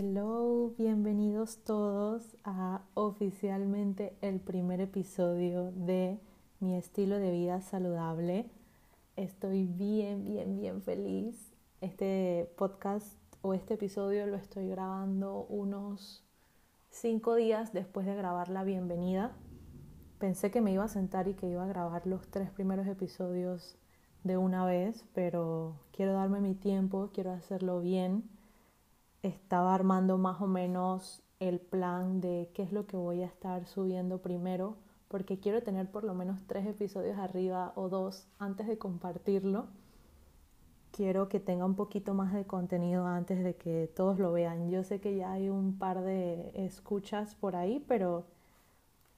Hello, bienvenidos todos a oficialmente el primer episodio de mi estilo de vida saludable. Estoy bien, bien, bien feliz. Este podcast o este episodio lo estoy grabando unos cinco días después de grabar la bienvenida. Pensé que me iba a sentar y que iba a grabar los tres primeros episodios de una vez, pero quiero darme mi tiempo, quiero hacerlo bien. Estaba armando más o menos el plan de qué es lo que voy a estar subiendo primero, porque quiero tener por lo menos tres episodios arriba o dos antes de compartirlo. Quiero que tenga un poquito más de contenido antes de que todos lo vean. Yo sé que ya hay un par de escuchas por ahí, pero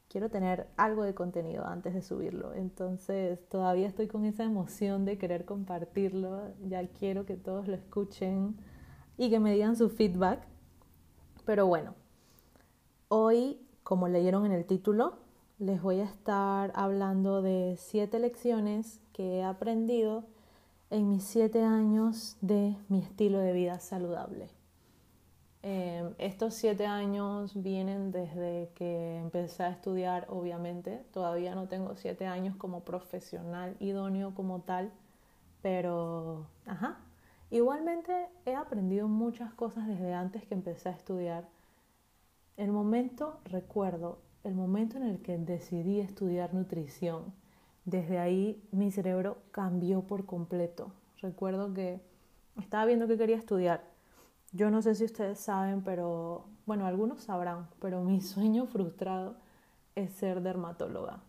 quiero tener algo de contenido antes de subirlo. Entonces todavía estoy con esa emoción de querer compartirlo. Ya quiero que todos lo escuchen y que me digan su feedback. Pero bueno, hoy, como leyeron en el título, les voy a estar hablando de siete lecciones que he aprendido en mis siete años de mi estilo de vida saludable. Em, estos siete años vienen desde que empecé a estudiar, obviamente. Todavía no tengo siete años como profesional idóneo como tal, pero, ajá. Igualmente he aprendido muchas cosas desde antes que empecé a estudiar. El momento, recuerdo, el momento en el que decidí estudiar nutrición, desde ahí mi cerebro cambió por completo. Recuerdo que estaba viendo que quería estudiar yo no sé si ustedes saben, pero bueno, algunos sabrán, pero mi sueño frustrado es ser dermatóloga.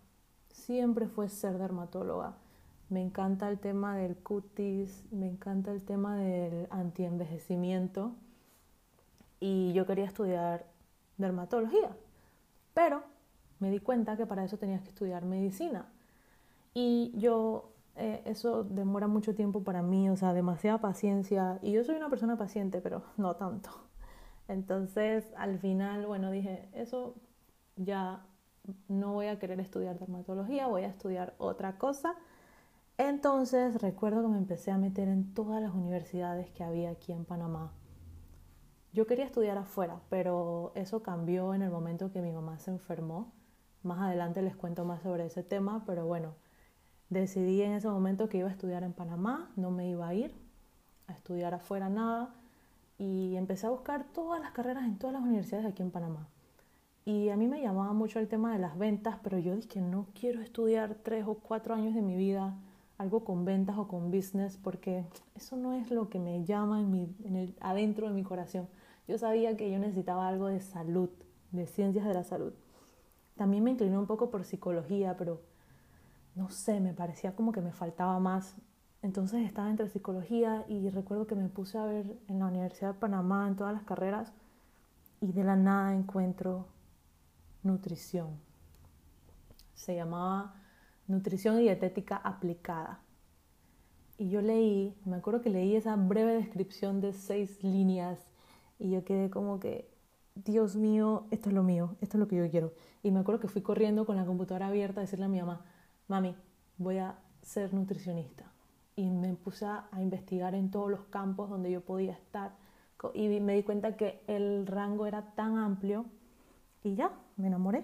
Siempre fue ser dermatóloga. Me encanta el tema del cutis, me encanta el tema del antienvejecimiento y yo quería estudiar dermatología, pero me di cuenta que para eso tenías que estudiar medicina. Y yo eh, eso demora mucho tiempo para mí, o sea, demasiada paciencia. Y yo soy una persona paciente, pero no tanto. Entonces, al final, bueno, dije, eso ya no voy a querer estudiar dermatología, voy a estudiar otra cosa. Entonces, recuerdo que me empecé a meter en todas las universidades que había aquí en Panamá. Yo quería estudiar afuera, pero eso cambió en el momento que mi mamá se enfermó. Más adelante les cuento más sobre ese tema, pero bueno, Decidí en ese momento que iba a estudiar en Panamá, no me iba a ir a estudiar afuera nada y empecé a buscar todas las carreras en todas las universidades aquí en Panamá. Y a mí me llamaba mucho el tema de las ventas, pero yo dije no quiero estudiar tres o cuatro años de mi vida algo con ventas o con business porque eso no es lo que me llama en, mi, en el, adentro de mi corazón. Yo sabía que yo necesitaba algo de salud, de ciencias de la salud. También me incliné un poco por psicología, pero no sé, me parecía como que me faltaba más. Entonces estaba entre psicología y recuerdo que me puse a ver en la Universidad de Panamá, en todas las carreras, y de la nada encuentro nutrición. Se llamaba Nutrición Dietética Aplicada. Y yo leí, me acuerdo que leí esa breve descripción de seis líneas y yo quedé como que, Dios mío, esto es lo mío, esto es lo que yo quiero. Y me acuerdo que fui corriendo con la computadora abierta a decirle a mi mamá, mami, voy a ser nutricionista. Y me puse a, investigar en todos los campos donde yo podía estar y me di cuenta que el rango era tan amplio y ya, me enamoré.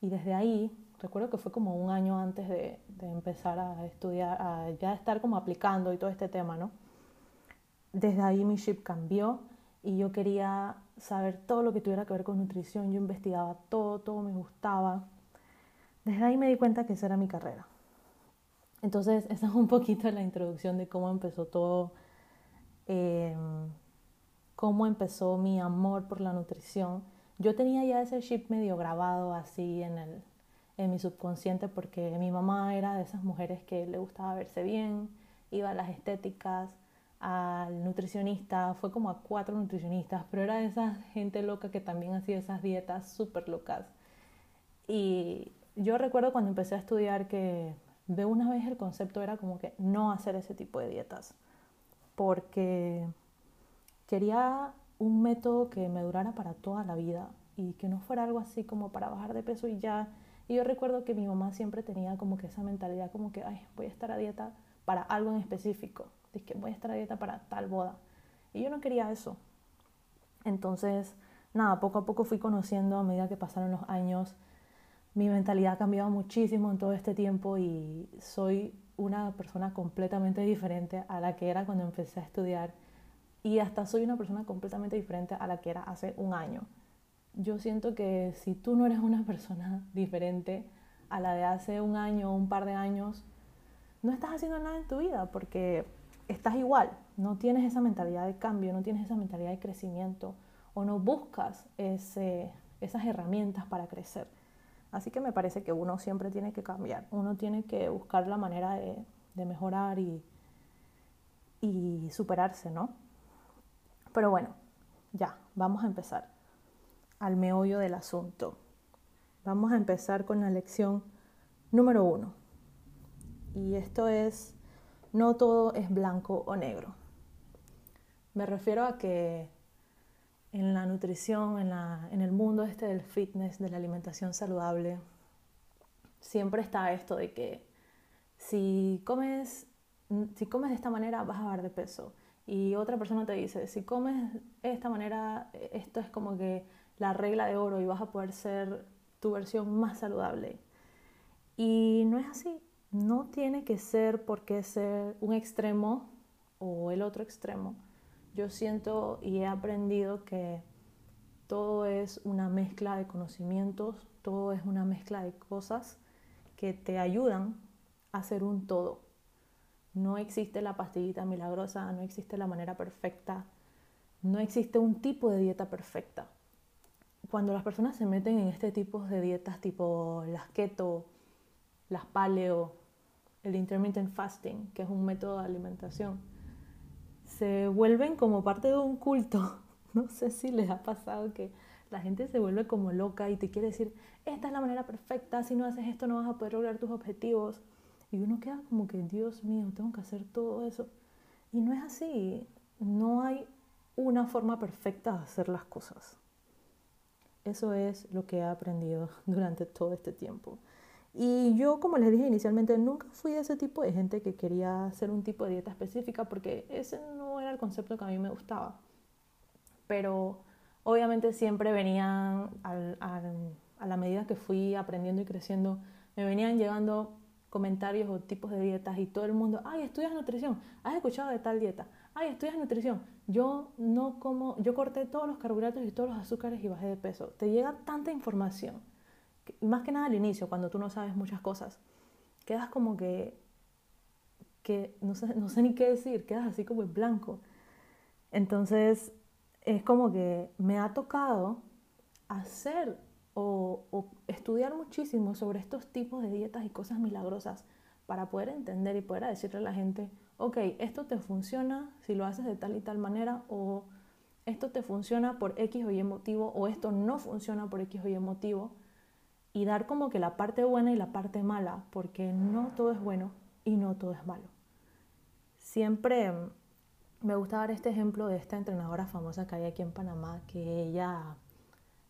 Y desde ahí, recuerdo que fue como un año antes de, empezar a estudiar, a ya estar como aplicando y todo este tema, ¿no? Desde ahí mi chip cambió y yo quería saber todo lo que tuviera que ver con nutrición. Yo investigaba todo, todo me gustaba. Desde ahí me di cuenta que esa era mi carrera. Entonces, esa es un poquito la introducción de cómo empezó todo, em, cómo empezó mi amor por la nutrición. Yo tenía ya ese chip medio grabado así en, el, en mi subconsciente porque mi mamá era de esas mujeres que le gustaba verse bien, iba a las estéticas, al nutricionista, fue como a cuatro nutricionistas, pero era de esa gente loca que también hacía esas dietas súper locas. Y yo recuerdo cuando empecé a estudiar que de una vez el concepto era como que no hacer ese tipo de dietas, porque quería un método que me durara para toda la vida y que no fuera algo así como para bajar de peso y ya. Y yo recuerdo que mi mamá siempre tenía como que esa mentalidad como que, ay, voy a estar a dieta para algo en específico, es que voy a estar a dieta para tal boda. Y yo no quería eso. Entonces, nada, poco a poco fui conociendo a medida que pasaron los años. Mi mentalidad ha cambiado muchísimo en todo este tiempo y soy una persona completamente diferente a la que era cuando empecé a estudiar y hasta soy una persona completamente diferente a la que era hace un año. Yo siento que si tú no eres una persona diferente a la de hace un año o un par de años, no estás haciendo nada en tu vida porque estás igual, no tienes esa mentalidad de cambio, no tienes esa mentalidad de crecimiento o no buscas ese, esas herramientas para crecer. Así que me parece que uno siempre tiene que cambiar, uno tiene que buscar la manera de, de mejorar y, y superarse, ¿no? Pero bueno, ya, vamos a empezar al meollo del asunto. Vamos a empezar con la lección número uno. Y esto es, no todo es blanco o negro. Me refiero a que en la nutrición, en, la, en el mundo este del fitness, de la alimentación saludable, siempre está esto de que si comes, si comes de esta manera vas a bajar de peso y otra persona te dice, si comes de esta manera, esto es como que la regla de oro y vas a poder ser tu versión más saludable. Y no es así, no tiene que ser porque ser un extremo o el otro extremo. Yo siento y he aprendido que todo es una mezcla de conocimientos, todo es una mezcla de cosas que te ayudan a ser un todo. No existe la pastillita milagrosa, no existe la manera perfecta, no existe un tipo de dieta perfecta. Cuando las personas se meten en este tipo de dietas tipo las keto, las paleo, el intermittent fasting, que es un método de alimentación, se vuelven como parte de un culto. No sé si les ha pasado que la gente se vuelve como loca y te quiere decir, esta es la manera perfecta, si no haces esto no vas a poder lograr tus objetivos. Y uno queda como que, Dios mío, tengo que hacer todo eso. Y no es así. No hay una forma perfecta de hacer las cosas. Eso es lo que he aprendido durante todo este tiempo. Y yo, como les dije inicialmente, nunca fui de ese tipo de gente que quería hacer un tipo de dieta específica porque ese no era el concepto que a mí me gustaba. Pero obviamente siempre venían, a la medida que fui aprendiendo y creciendo, me venían llegando comentarios o tipos de dietas y todo el mundo, ay, estudias nutrición, has escuchado de tal dieta, ay, estudias nutrición, yo no como, yo corté todos los carbohidratos y todos los azúcares y bajé de peso. Te llega tanta información, más que nada al inicio, cuando tú no sabes muchas cosas, quedas como que, que no sé, no sé ni qué decir, quedas así como en blanco. Entonces, es como que me ha tocado hacer o, estudiar muchísimo sobre estos tipos de dietas y cosas milagrosas para poder entender y poder decirle a la gente, ok, esto te funciona si lo haces de tal y tal manera o esto te funciona por X o Y motivo o esto no funciona por X o Y motivo y dar como que la parte buena y la parte mala, porque no todo es bueno y no todo es malo. Siempre me gusta dar este ejemplo de esta entrenadora famosa que hay aquí en Panamá, que ella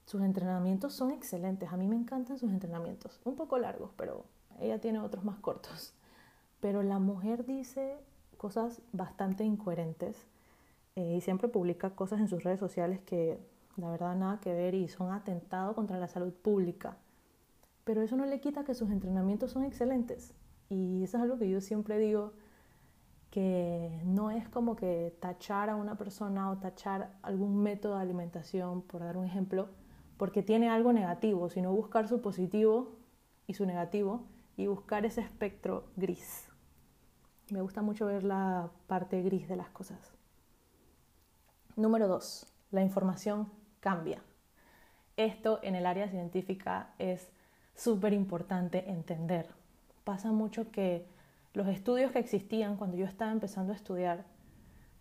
sus entrenamientos son excelentes. A mí me encantan sus entrenamientos. Un poco largos, pero ella tiene otros más cortos. Pero la mujer dice cosas bastante incoherentes eh, y siempre publica cosas en sus redes sociales que la verdad nada que ver y son atentados contra la salud pública. Pero eso no le quita que sus entrenamientos son excelentes. Y eso es algo que yo siempre digo, que no es como que tachar a una persona o tachar algún método de alimentación, por dar un ejemplo, porque tiene algo negativo, sino buscar su positivo y su negativo y buscar ese espectro gris. Me gusta mucho ver la parte gris de las cosas. Número dos, la información cambia. Esto en el área científica es súper importante entender. Pasa mucho que los estudios que existían cuando yo estaba empezando a estudiar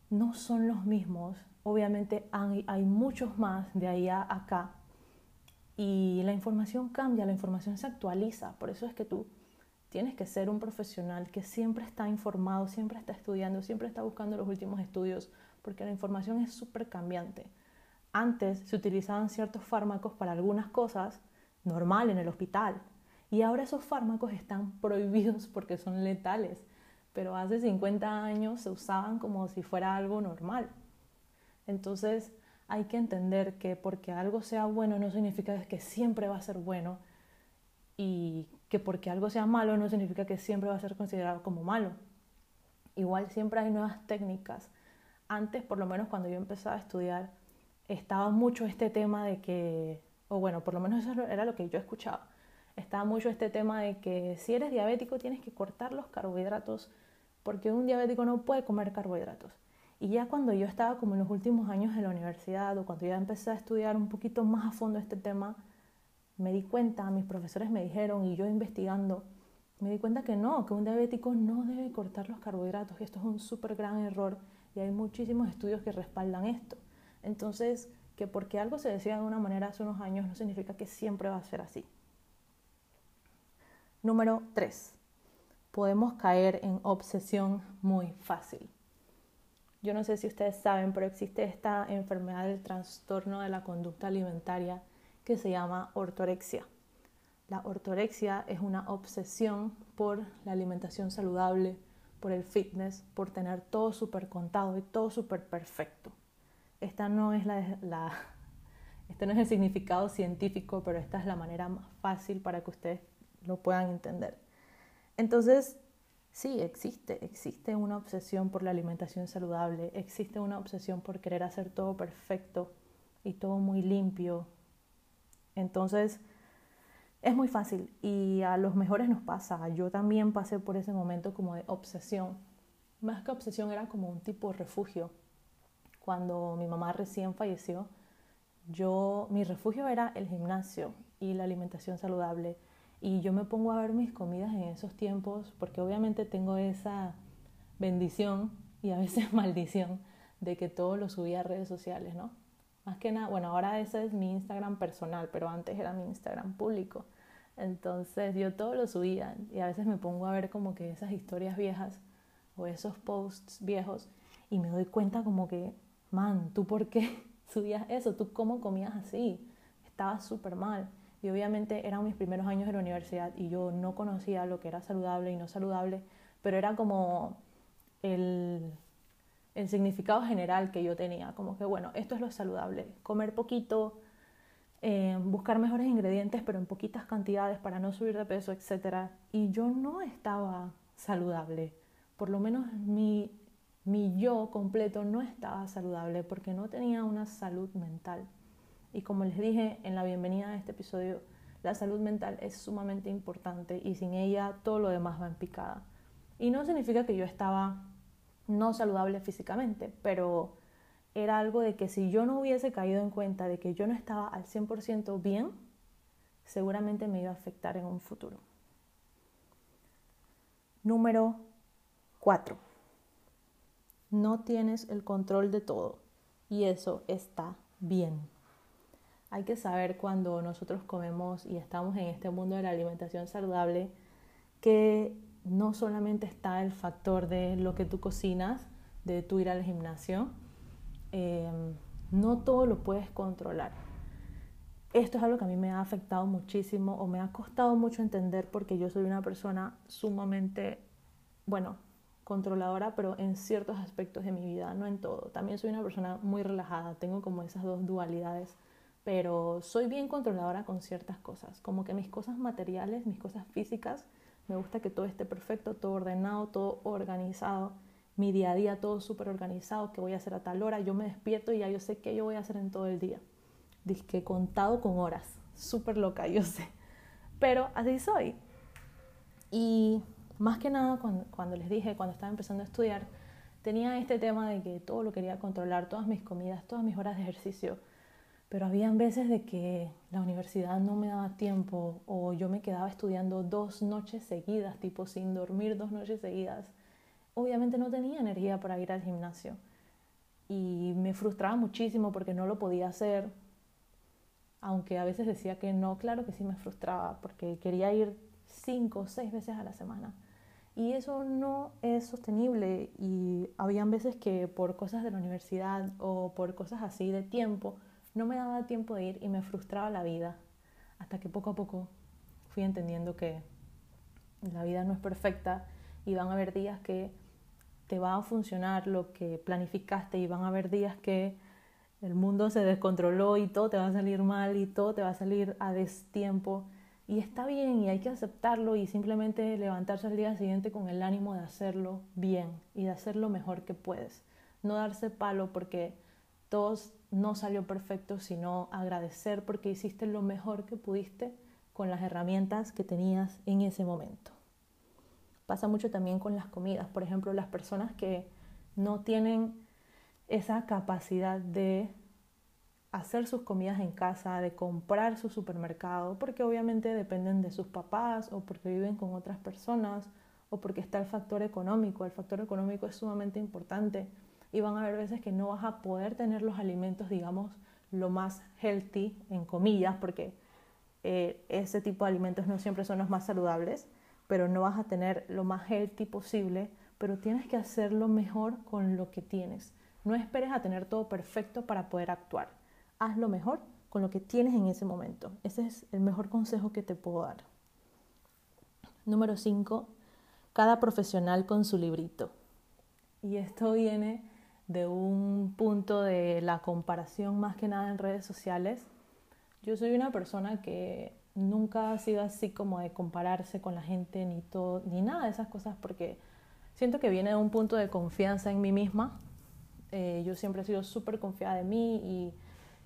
no son los mismos. Obviamente hay, hay muchos más de ahí a acá y la información cambia, la información se actualiza. Por eso es que tú tienes que ser un profesional que siempre está informado, siempre está estudiando, siempre está buscando los últimos estudios, porque la información es súper cambiante. Antes se utilizaban ciertos fármacos para algunas cosas normal en el hospital y ahora esos fármacos están prohibidos porque son letales, pero hace 50 años se usaban como si fuera algo normal. Entonces, hay que entender que porque algo sea bueno no significa que siempre va a ser bueno y que porque algo sea malo no significa que siempre va a ser considerado como malo. Igual siempre hay nuevas técnicas. Antes, por lo menos cuando yo empezaba a estudiar, estaba mucho este tema de que, o bueno, por lo menos eso era lo que yo escuchaba, estaba mucho este tema de que si eres diabético tienes que cortar los carbohidratos porque un diabético no puede comer carbohidratos. Y ya cuando yo estaba como en los últimos años de la universidad o cuando ya empecé a estudiar un poquito más a fondo este tema, me di cuenta, mis profesores me dijeron y yo investigando, me di cuenta que no, que un diabético no debe cortar los carbohidratos, y esto es un súper gran error y hay muchísimos estudios que respaldan esto. Entonces, que porque algo se decía de una manera hace unos años no significa que siempre va a ser así. Número 3. Podemos caer en obsesión muy fácil. Yo no sé si ustedes saben, pero existe esta enfermedad del trastorno de la conducta alimentaria que se llama ortorexia. La ortorexia es una obsesión por la alimentación saludable, por el fitness, por tener todo súper contado y todo súper perfecto. Esta no es la, la, este no es el significado científico, pero esta es la manera más fácil para que ustedes lo puedan entender. Entonces, sí, existe, existe una obsesión por la alimentación saludable, existe una obsesión por querer hacer todo perfecto y todo muy limpio. Entonces, es muy fácil y a los mejores nos pasa. Yo también pasé por ese momento como de obsesión. Más que obsesión era como un tipo de refugio. Cuando mi mamá recién falleció, yo mi refugio era el gimnasio y la alimentación saludable y yo me pongo a ver mis comidas en esos tiempos porque obviamente tengo esa bendición y a veces maldición de que todo lo subía a redes sociales, ¿no? Más que nada, bueno, ahora ese es mi Instagram personal, pero antes era mi Instagram público. Entonces yo todo lo subía y a veces me pongo a ver como que esas historias viejas o esos posts viejos y me doy cuenta como que, man, ¿tú por qué subías eso? ¿Tú cómo comías así? Estaba súper mal. Y obviamente eran mis primeros años de la universidad y yo no conocía lo que era saludable y no saludable, pero era como el, el significado general que yo tenía, como que bueno, esto es lo saludable, comer poquito, eh, buscar mejores ingredientes pero en poquitas cantidades para no subir de peso, etc. Y yo no estaba saludable, por lo menos mi, mi yo completo no estaba saludable porque no tenía una salud mental. Y como les dije en la bienvenida a este episodio, la salud mental es sumamente importante y sin ella todo lo demás va en picada. Y no significa que yo estaba no saludable físicamente, pero era algo de que si yo no hubiese caído en cuenta de que yo no estaba al 100% bien, seguramente me iba a afectar en un futuro. Número 4. No tienes el control de todo y eso está bien. Hay que saber cuando nosotros comemos y estamos en este mundo de la alimentación saludable que no solamente está el factor de lo que tú cocinas, de tú ir al gimnasio, em, no todo lo puedes controlar. Esto es algo que a mí me ha afectado muchísimo o me ha costado mucho entender porque yo soy una persona sumamente, bueno, controladora, pero en ciertos aspectos de mi vida, no en todo. También soy una persona muy relajada, tengo como esas dos dualidades pero soy bien controladora con ciertas cosas, como que mis cosas materiales, mis cosas físicas, me gusta que todo esté perfecto, todo ordenado, todo organizado, mi día a día todo súper organizado, que voy a hacer a tal hora, yo me despierto y ya yo sé qué yo voy a hacer en todo el día. Dice contado con horas, súper loca, yo sé, pero así soy. Y más que nada cuando, cuando les dije, cuando estaba empezando a estudiar, tenía este tema de que todo lo quería controlar, todas mis comidas, todas mis horas de ejercicio, pero habían veces de que la universidad no me daba tiempo o yo me quedaba estudiando dos noches seguidas, tipo sin dormir dos noches seguidas. Obviamente no tenía energía para ir al gimnasio y me frustraba muchísimo porque no lo podía hacer. Aunque a veces decía que no, claro que sí me frustraba porque quería ir cinco o seis veces a la semana. Y eso no es sostenible y habían veces que por cosas de la universidad o por cosas así de tiempo, no me daba tiempo de ir y me frustraba la vida, hasta que poco a poco fui entendiendo que la vida no es perfecta y van a haber días que te va a funcionar lo que planificaste y van a haber días que el mundo se descontroló y todo te va a salir mal y todo te va a salir a destiempo. Y está bien y hay que aceptarlo y simplemente levantarse al día siguiente con el ánimo de hacerlo bien y de hacer lo mejor que puedes. No darse palo porque todos no salió perfecto, sino agradecer porque hiciste lo mejor que pudiste con las herramientas que tenías en ese momento. Pasa mucho también con las comidas. Por ejemplo, las personas que no tienen esa capacidad de hacer sus comidas en casa, de comprar su supermercado, porque obviamente dependen de sus papás o porque viven con otras personas o porque está el factor económico. El factor económico es sumamente importante y van a haber veces que no vas a poder tener los alimentos, digamos, lo más healthy, en comillas, porque eh, ese tipo de alimentos no siempre son los más saludables, pero no vas a tener lo más healthy posible, pero tienes que hacerlo mejor con lo que tienes. No esperes a tener todo perfecto para poder actuar. Haz lo mejor con lo que tienes en ese momento. Ese es el mejor consejo que te puedo dar. Número 5. Cada profesional con su librito. Y esto viene de un punto de la comparación más que nada en redes sociales. Yo soy una persona que nunca ha sido así como de compararse con la gente ni todo, ni nada de esas cosas porque siento que viene de un punto de confianza en mí misma. Eh, yo siempre he sido súper confiada de mí y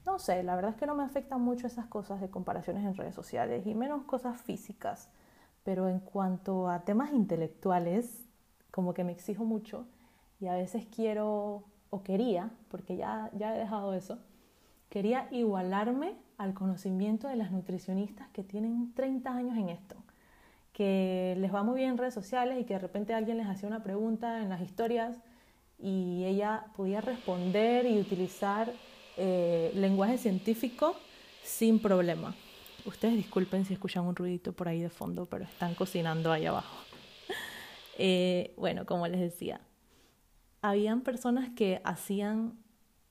no sé, la verdad es que no me afectan mucho esas cosas de comparaciones en redes sociales y menos cosas físicas. Pero en cuanto a temas intelectuales, como que me exijo mucho y a veces quiero o quería, porque ya, ya he dejado eso, quería igualarme al conocimiento de las nutricionistas que tienen 30 años en esto, que les va muy bien en redes sociales y que de repente alguien les hacía una pregunta en las historias y ella podía responder y utilizar eh, lenguaje científico sin problema. Ustedes disculpen si escuchan un ruidito por ahí de fondo, pero están cocinando ahí abajo. Eh, bueno, como les decía, habían personas que hacían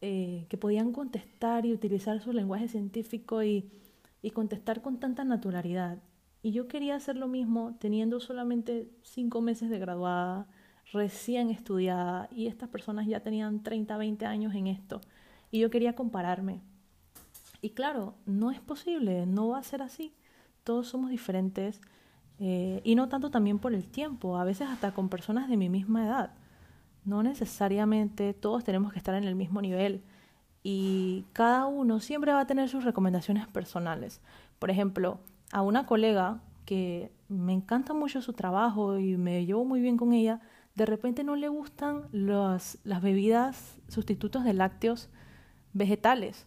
eh, que podían contestar y utilizar su lenguaje científico y, y contestar con tanta naturalidad. Y yo quería hacer lo mismo teniendo solamente cinco meses de graduada, recién estudiada, y estas personas ya tenían 30, 20 años en esto. Y yo quería compararme. Y claro, no es posible, no va a ser así. Todos somos diferentes eh, y no tanto también por el tiempo, a veces hasta con personas de mi misma edad. No necesariamente todos tenemos que estar en el mismo nivel y cada uno siempre va a tener sus recomendaciones personales. Por ejemplo, a una colega que me encanta mucho su trabajo y me llevo muy bien con ella, de repente no le gustan las bebidas sustitutos de lácteos vegetales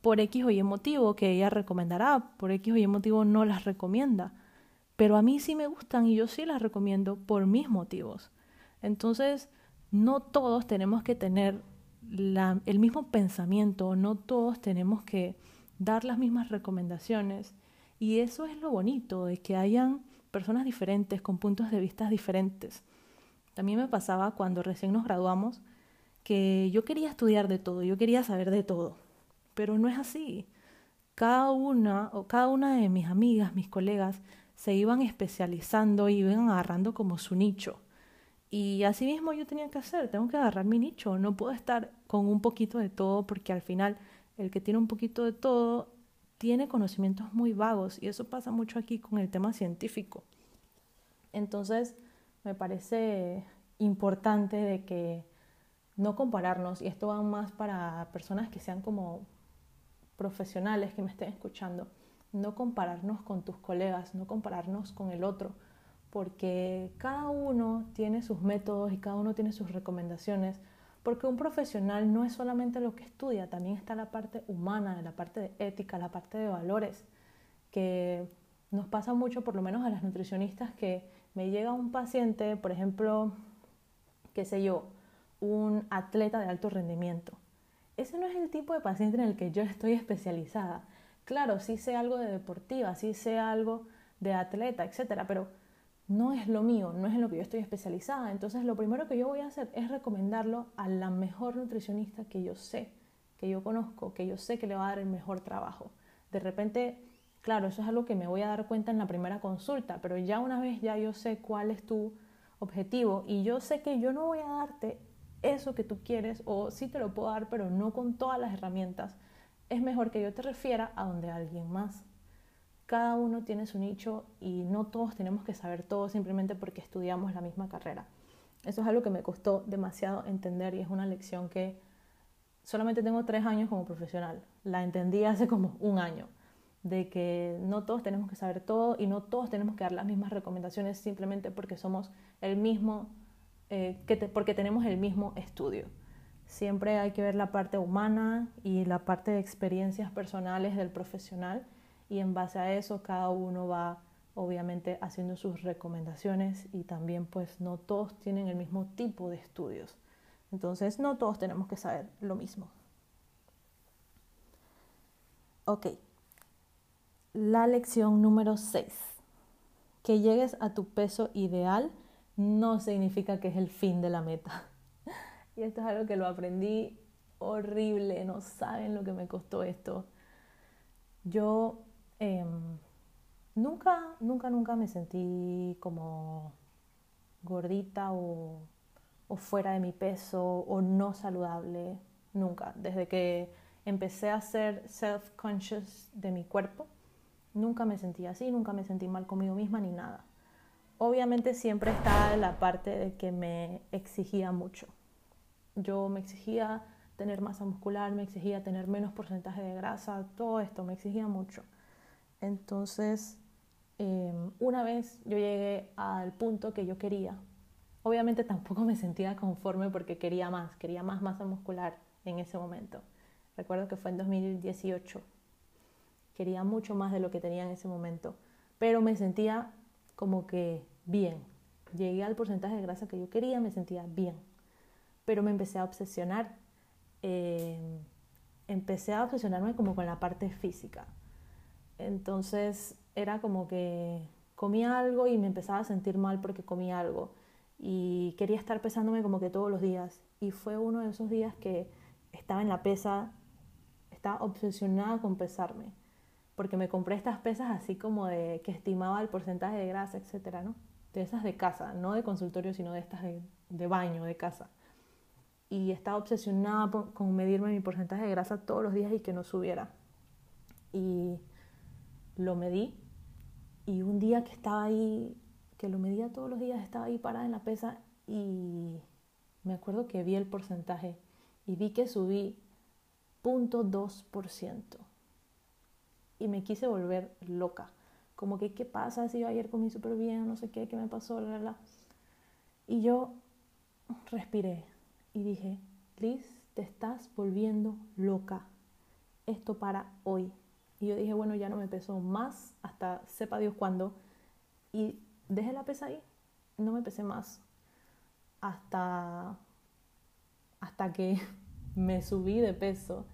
por X o Y motivo que ella recomendará, por X o Y motivo no las recomienda. Pero a mí sí me gustan y yo sí las recomiendo por mis motivos. Entonces, no todos tenemos que tener el mismo pensamiento, no todos tenemos que dar las mismas recomendaciones. Y eso es lo bonito, de que hayan personas diferentes, con puntos de vista diferentes. También me pasaba cuando recién nos graduamos que yo quería estudiar de todo, yo quería saber de todo, pero no es así. Cada una o cada una de mis amigas, mis colegas, se iban especializando iban agarrando como su nicho. Y así mismo yo tenía que hacer, tengo que agarrar mi nicho, no puedo estar con un poquito de todo porque al final el que tiene un poquito de todo tiene conocimientos muy vagos y eso pasa mucho aquí con el tema científico. Entonces me parece importante de que no compararnos, y esto va más para personas que sean como profesionales que me estén escuchando, no compararnos con tus colegas, no compararnos con el otro porque cada uno tiene sus métodos y cada uno tiene sus recomendaciones, porque un profesional no es solamente lo que estudia, también está la parte humana, la parte de ética, la parte de valores, que nos pasa mucho, por lo menos a las nutricionistas, que me llega un paciente, por ejemplo, qué sé yo, un atleta de alto rendimiento. Ese no es el tipo de paciente en el que yo estoy especializada. Claro, sí sé algo de deportiva, sí sé algo de atleta, etcétera, pero no es lo mío, no es en lo que yo estoy especializada. Entonces lo primero que yo voy a hacer es recomendarlo a la mejor nutricionista que yo sé, que yo conozco, que yo sé que le va a dar el mejor trabajo. De repente, claro, eso es algo que me voy a dar cuenta en la primera consulta, pero ya una vez ya yo sé cuál es tu objetivo y yo sé que yo no voy a darte eso que tú quieres o sí te lo puedo dar, pero no con todas las herramientas, es mejor que yo te refiera a donde alguien más. Cada uno tiene su nicho y no todos tenemos que saber todo simplemente porque estudiamos la misma carrera. Eso es algo que me costó demasiado entender y es una lección que solamente tengo tres años como profesional. La entendí hace como un año, de que no todos tenemos que saber todo y no todos tenemos que dar las mismas recomendaciones simplemente porque somos el mismo, eh, que porque tenemos el mismo estudio. Siempre hay que ver la parte humana y la parte de experiencias personales del profesional y en base a eso cada uno va obviamente haciendo sus recomendaciones y también pues no todos tienen el mismo tipo de estudios. Entonces no todos tenemos que saber lo mismo. Ok, la lección número 6. Que llegues a tu peso ideal no significa que es el fin de la meta. Y esto es algo que lo aprendí horrible, no saben lo que me costó esto. Yo em, nunca, nunca, nunca me sentí como gordita o, fuera de mi peso o no saludable, nunca. Desde que empecé a ser self-conscious de mi cuerpo, nunca me sentí así, nunca me sentí mal conmigo misma ni nada. Obviamente siempre está la parte de que me exigía mucho yo me exigía tener masa muscular, me exigía tener menos porcentaje de grasa, todo esto me exigía mucho. Entonces, em, una vez yo llegué al punto que yo quería. Obviamente tampoco me sentía conforme porque quería más, quería más masa muscular en ese momento. Recuerdo que fue en 2018. Quería mucho más de lo que tenía en ese momento, pero me sentía como que bien. Llegué al porcentaje de grasa que yo quería, me sentía bien pero me empecé a obsesionar. Eh, empecé a obsesionarme como con la parte física. Entonces era como que comía algo y me empezaba a sentir mal porque comía algo. Y quería estar pesándome como que todos los días. Y fue uno de esos días que estaba en la pesa, estaba obsesionada con pesarme. Porque me compré estas pesas así como de que estimaba el porcentaje de grasa, etcétera, ¿no? De esas de casa, no de consultorio, sino de estas de baño, de casa y estaba obsesionada con medirme mi porcentaje de grasa todos los días y que no subiera. Y lo medí y un día que estaba ahí, que lo medía todos los días, estaba ahí parada en la pesa y me acuerdo que vi el porcentaje y vi que subí 0.2% y me quise volver loca. Como que, ¿qué pasa si yo ayer comí súper bien? No sé qué, ¿qué me pasó? La, Y yo respiré, y dije, Liz, te estás volviendo loca. Esto para hoy. Y yo dije, bueno, ya no me pesó más hasta sepa Dios cuándo. Y dejé la pesa ahí. No me pesé más. Hasta, hasta que me subí de peso.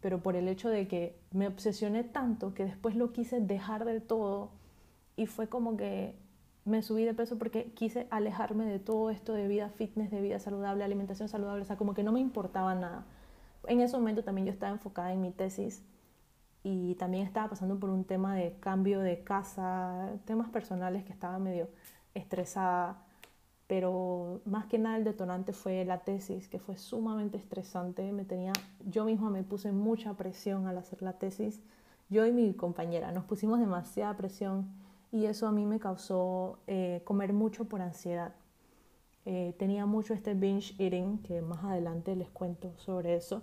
Pero por el hecho de que me obsesioné tanto que después lo quise dejar del todo. Y fue como que me subí de peso porque quise alejarme de todo esto de vida fitness, de vida saludable, alimentación saludable, o sea, como que no me importaba nada. En ese momento también yo estaba enfocada en mi tesis y también estaba pasando por un tema de cambio de casa, temas personales que estaba medio estresada, pero más que nada el detonante fue la tesis, que fue sumamente estresante, me tenía, yo misma me puse mucha presión al hacer la tesis, yo y mi compañera nos pusimos demasiada presión y eso a mí me causó eh, comer mucho por ansiedad. Eh, tenía mucho este binge eating, que más adelante les cuento sobre eso,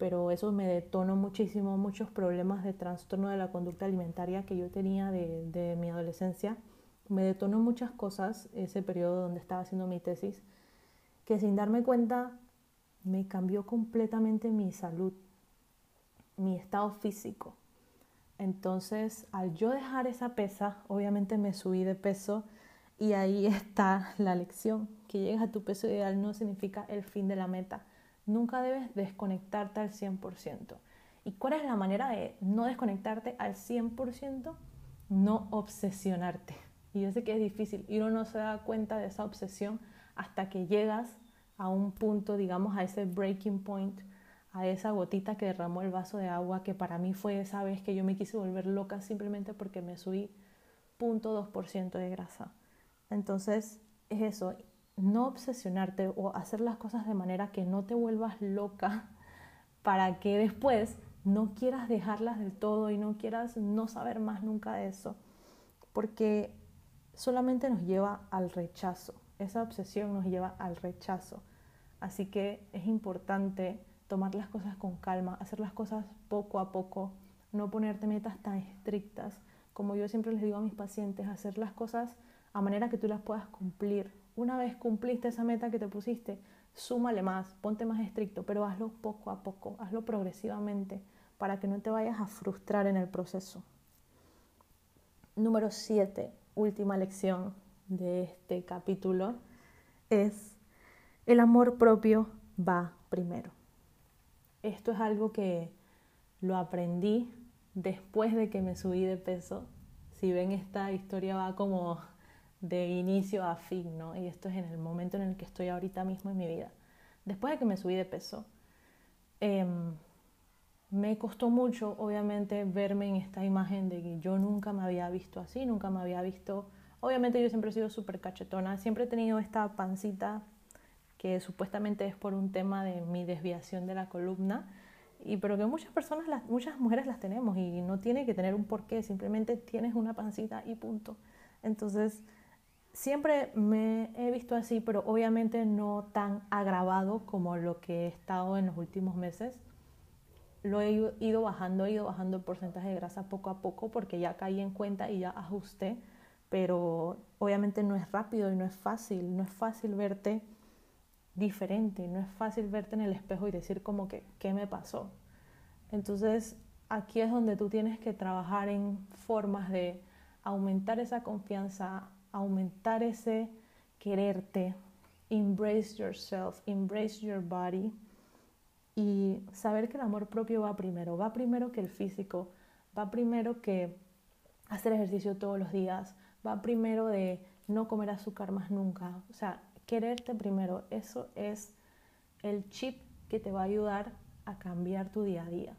pero eso me detonó muchísimo muchos problemas de trastorno de la conducta alimentaria que yo tenía de, mi adolescencia. Me detonó muchas cosas ese periodo donde estaba haciendo mi tesis, que sin darme cuenta me cambió completamente mi salud, mi estado físico. Entonces, al yo dejar esa pesa, obviamente me subí de peso y ahí está la lección. Que llegues a tu peso ideal no significa el fin de la meta. Nunca debes desconectarte al 100%. ¿Y cuál es la manera de no desconectarte al 100%? No obsesionarte. Y yo sé que es difícil y uno no se da cuenta de esa obsesión hasta que llegas a un punto, digamos, a ese breaking point a esa gotita que derramó el vaso de agua, que para mí fue esa vez que yo me quise volver loca simplemente porque me subí 0.2% de grasa. Entonces, es eso, no obsesionarte o hacer las cosas de manera que no te vuelvas loca para que después no quieras dejarlas del todo y no quieras no saber más nunca de eso, porque solamente nos lleva al rechazo, esa obsesión nos lleva al rechazo. Así que es importante tomar las cosas con calma, hacer las cosas poco a poco, no ponerte metas tan estrictas. Como yo siempre les digo a mis pacientes, hacer las cosas a manera que tú las puedas cumplir. Una vez cumpliste esa meta que te pusiste, súmale más, ponte más estricto, pero hazlo poco a poco, hazlo progresivamente para que no te vayas a frustrar en el proceso. Número 7, última lección de este capítulo, es el amor propio va primero. Esto es algo que lo aprendí después de que me subí de peso. Si ven esta historia va como de inicio a fin, ¿no? Y esto es en el momento en el que estoy ahorita mismo en mi vida. Después de que me subí de peso, em, me costó mucho, obviamente, verme en esta imagen de que yo nunca me había visto así, nunca me había visto... Obviamente yo siempre he sido súper cachetona, siempre he tenido esta pancita que supuestamente es por un tema de mi desviación de la columna, y pero que muchas personas, muchas mujeres las tenemos y no tiene que tener un porqué, simplemente tienes una pancita y punto. Entonces, siempre me he visto así, pero obviamente no tan agravado como lo que he estado en los últimos meses lo he ido bajando, he ido bajando el porcentaje de grasa poco a poco porque ya caí en cuenta y ya ajusté, pero obviamente no es rápido y no es fácil, no es fácil verte diferente, no es fácil verte en el espejo y decir como que, ¿qué me pasó? Entonces, aquí es donde tú tienes que trabajar en formas de aumentar esa confianza, aumentar ese quererte, embrace yourself, embrace your body. Y saber que el amor propio va primero, va primero que el físico, va primero que hacer ejercicio todos los días, va primero de no comer azúcar más nunca, o sea, quererte primero, eso es el chip que te va a ayudar a cambiar tu día a día.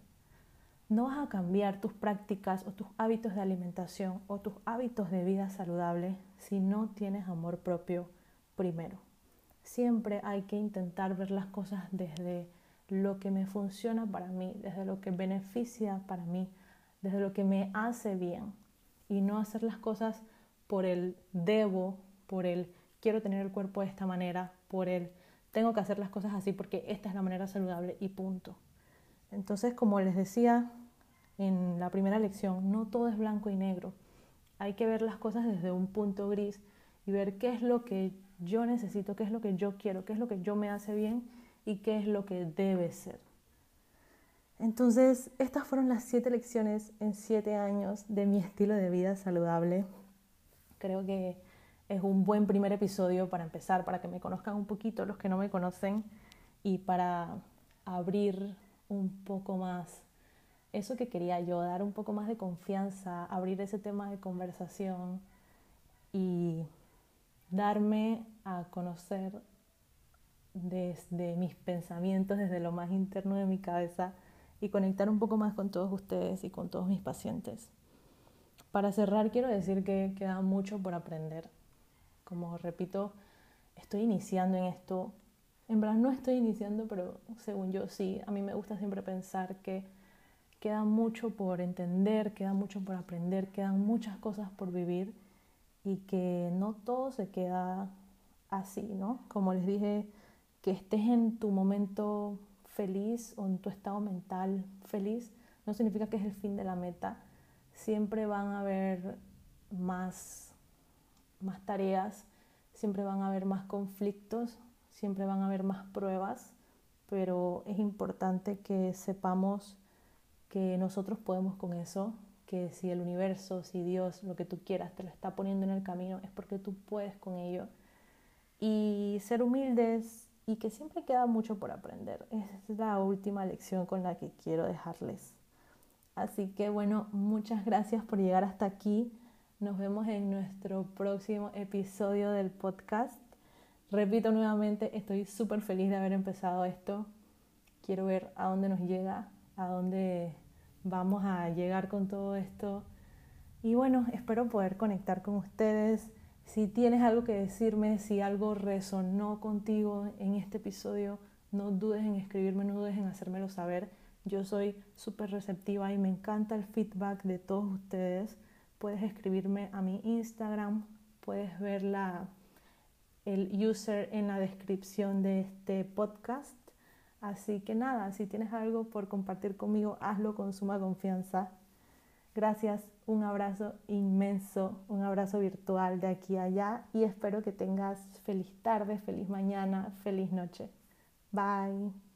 No vas a cambiar tus prácticas o tus hábitos de alimentación o tus hábitos de vida saludable si no tienes amor propio primero. Siempre hay que intentar ver las cosas desde lo que me funciona para mí, desde lo que beneficia para mí, desde lo que me hace bien y no hacer las cosas por el debo, por el quiero tener el cuerpo de esta manera, por el tengo que hacer las cosas así porque esta es la manera saludable y punto. Entonces, como les decía en la primera lección, no todo es blanco y negro. Hay que ver las cosas desde un punto gris y ver qué es lo que yo necesito, qué es lo que yo quiero, qué es lo que yo me hace bien y qué es lo que debe ser. Entonces, estas fueron las siete lecciones en siete años de mi estilo de vida saludable. Creo que es un buen primer episodio para empezar, para que me conozcan un poquito los que no me conocen y para abrir un poco más eso que quería yo, dar un poco más de confianza, abrir ese tema de conversación y darme a conocer desde mis pensamientos, desde lo más interno de mi cabeza y conectar un poco más con todos ustedes y con todos mis pacientes. Para cerrar, quiero decir que queda mucho por aprender. Como repito, estoy iniciando en esto. En verdad no estoy iniciando, pero según yo sí. A mí me gusta siempre pensar que queda mucho por entender, queda mucho por aprender, quedan muchas cosas por vivir y que no todo se queda así, ¿no? Como les dije que estés en tu momento feliz o en tu estado mental feliz no significa que es el fin de la meta. Siempre van a haber más, más tareas, siempre van a haber más conflictos, siempre van a haber más pruebas, pero es importante que sepamos que nosotros podemos con eso, que si el universo, si Dios, lo que tú quieras, te lo está poniendo en el camino, es porque tú puedes con ello. Y ser humildes y que siempre queda mucho por aprender. Es la última lección con la que quiero dejarles. Así que bueno, muchas gracias por llegar hasta aquí. Nos vemos en nuestro próximo episodio del podcast. Repito nuevamente, estoy súper feliz de haber empezado esto. Quiero ver a dónde nos llega, a dónde vamos a llegar con todo esto. Y bueno, espero poder conectar con ustedes Si tienes algo que decirme, si algo resonó contigo en este episodio, no dudes en escribirme, no dudes en hacérmelo saber. Yo soy súper receptiva y me encanta el feedback de todos ustedes. Puedes escribirme a mi Instagram, puedes ver la, el user en la descripción de este podcast. Así que nada, si tienes algo por compartir conmigo, hazlo con suma confianza. Gracias, un abrazo inmenso, un abrazo virtual de aquí a allá y espero que tengas feliz tarde, feliz mañana, feliz noche. Bye.